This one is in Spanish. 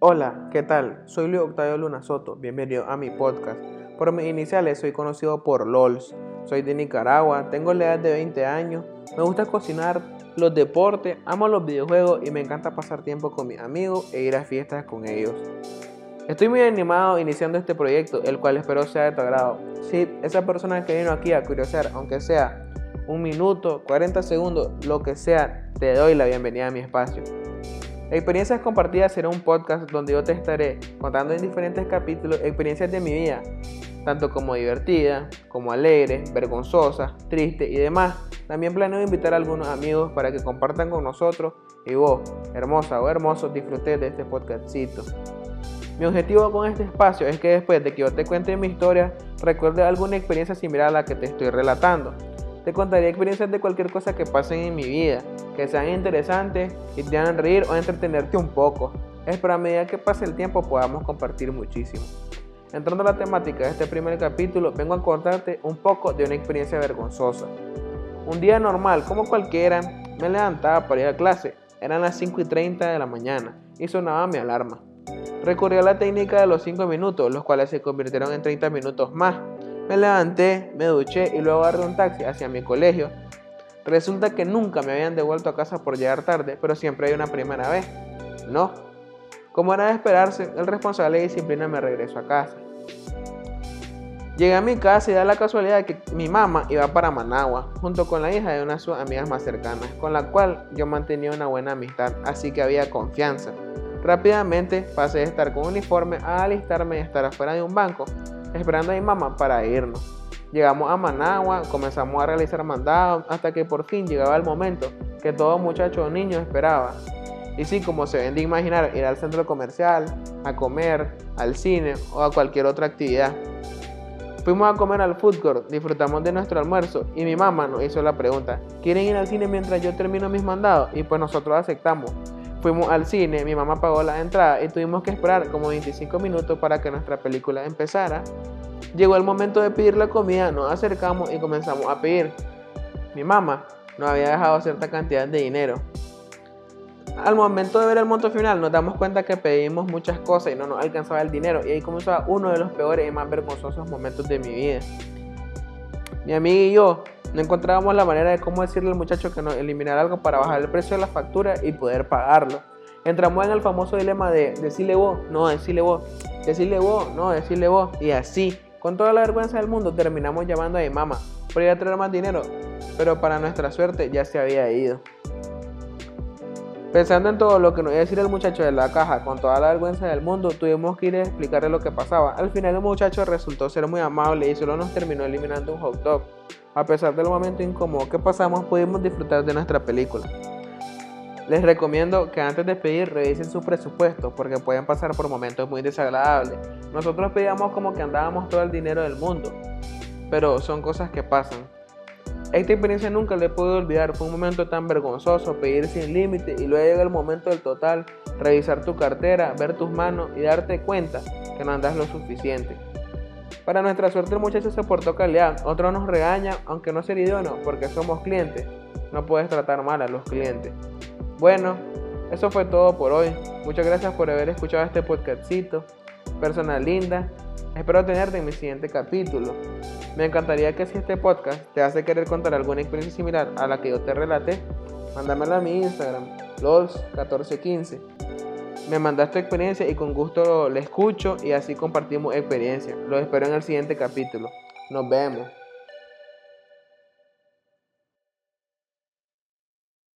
Hola, ¿qué tal? Soy Luis Octavio Luna Soto, bienvenido a mi podcast. Por mis iniciales soy conocido por LOLS. Soy de Nicaragua, tengo la edad de 20 años, me gusta cocinar, los deportes, amo los videojuegos y me encanta pasar tiempo con mis amigos e ir a fiestas con ellos. Estoy muy animado iniciando este proyecto, el cual espero sea de tu agrado. Si esa persona que vino aquí a curiosear, aunque sea un minuto, 40 segundos, lo que sea, te doy la bienvenida a mi espacio. Experiencias compartidas será un podcast donde yo te estaré contando en diferentes capítulos experiencias de mi vida, tanto como divertida, como alegre, vergonzosa, triste y demás. También planeo invitar a algunos amigos para que compartan con nosotros y vos, hermosa o hermoso, disfrutes de este podcastcito. Mi objetivo con este espacio es que después de que yo te cuente mi historia, recuerde alguna experiencia similar a la que te estoy relatando. Te contaré experiencias de cualquier cosa que pasen en mi vida, que sean interesantes y te hagan reír o entretenerte un poco. Espero a medida que pase el tiempo podamos compartir muchísimo. Entrando a la temática de este primer capítulo, vengo a contarte un poco de una experiencia vergonzosa. Un día normal, como cualquiera, me levantaba para ir a clase. Eran las 5 y 30 de la mañana y sonaba mi alarma. Recurrí a la técnica de los 5 minutos, los cuales se convirtieron en 30 minutos más me levanté, me duché y luego agarré un taxi hacia mi colegio. Resulta que nunca me habían devuelto a casa por llegar tarde, pero siempre hay una primera vez. No. Como era de esperarse, el responsable de disciplina me regresó a casa. Llegué a mi casa y da la casualidad que mi mamá iba para Managua, junto con la hija de una de sus amigas más cercanas, con la cual yo mantenía una buena amistad, así que había confianza. Rápidamente pasé de estar con uniforme a alistarme y estar afuera de un banco, esperando a mi mamá para irnos. Llegamos a Managua, comenzamos a realizar mandados hasta que por fin llegaba el momento que todo muchacho o niño esperaba. Y sí, como se ven de imaginar, ir al centro comercial, a comer, al cine o a cualquier otra actividad. Fuimos a comer al food court, disfrutamos de nuestro almuerzo y mi mamá nos hizo la pregunta, ¿quieren ir al cine mientras yo termino mis mandados? Y pues nosotros aceptamos. Fuimos al cine, mi mamá pagó la entrada y tuvimos que esperar como 25 minutos para que nuestra película empezara. Llegó el momento de pedir la comida, nos acercamos y comenzamos a pedir. Mi mamá nos había dejado cierta cantidad de dinero. Al momento de ver el monto final nos damos cuenta que pedimos muchas cosas y no nos alcanzaba el dinero y ahí comenzaba uno de los peores y más vergonzosos momentos de mi vida. Mi amiga y yo no encontrábamos la manera de cómo decirle al muchacho que nos eliminara algo para bajar el precio de la factura y poder pagarlo. Entramos en el famoso dilema de decirle vos, no decirle vos, decirle vos, no decirle vos. Y así, con toda la vergüenza del mundo, terminamos llamando a mi mamá para ir a traer más dinero. Pero para nuestra suerte ya se había ido. Pensando en todo lo que nos iba a decir el muchacho de la caja, con toda la vergüenza del mundo, tuvimos que ir a explicarle lo que pasaba. Al final el muchacho resultó ser muy amable y solo nos terminó eliminando un hot dog. A pesar del momento incómodo que pasamos, pudimos disfrutar de nuestra película. Les recomiendo que antes de pedir revisen su presupuesto porque pueden pasar por momentos muy desagradables. Nosotros pedíamos como que andábamos todo el dinero del mundo, pero son cosas que pasan. Esta experiencia nunca le puedo olvidar, fue un momento tan vergonzoso, pedir sin límite y luego llega el momento del total, revisar tu cartera, ver tus manos y darte cuenta que no andas lo suficiente. Para nuestra suerte el muchacho se portó calidad, otro nos regaña, aunque no ser idóneo, porque somos clientes. No puedes tratar mal a los clientes. Bueno, eso fue todo por hoy. Muchas gracias por haber escuchado este podcastito. Persona linda, espero tenerte en mi siguiente capítulo. Me encantaría que si este podcast te hace querer contar alguna experiencia similar a la que yo te relaté, mándamela a mi Instagram, los1415. Me mandas tu experiencia y con gusto la escucho y así compartimos experiencia. Los espero en el siguiente capítulo. Nos vemos.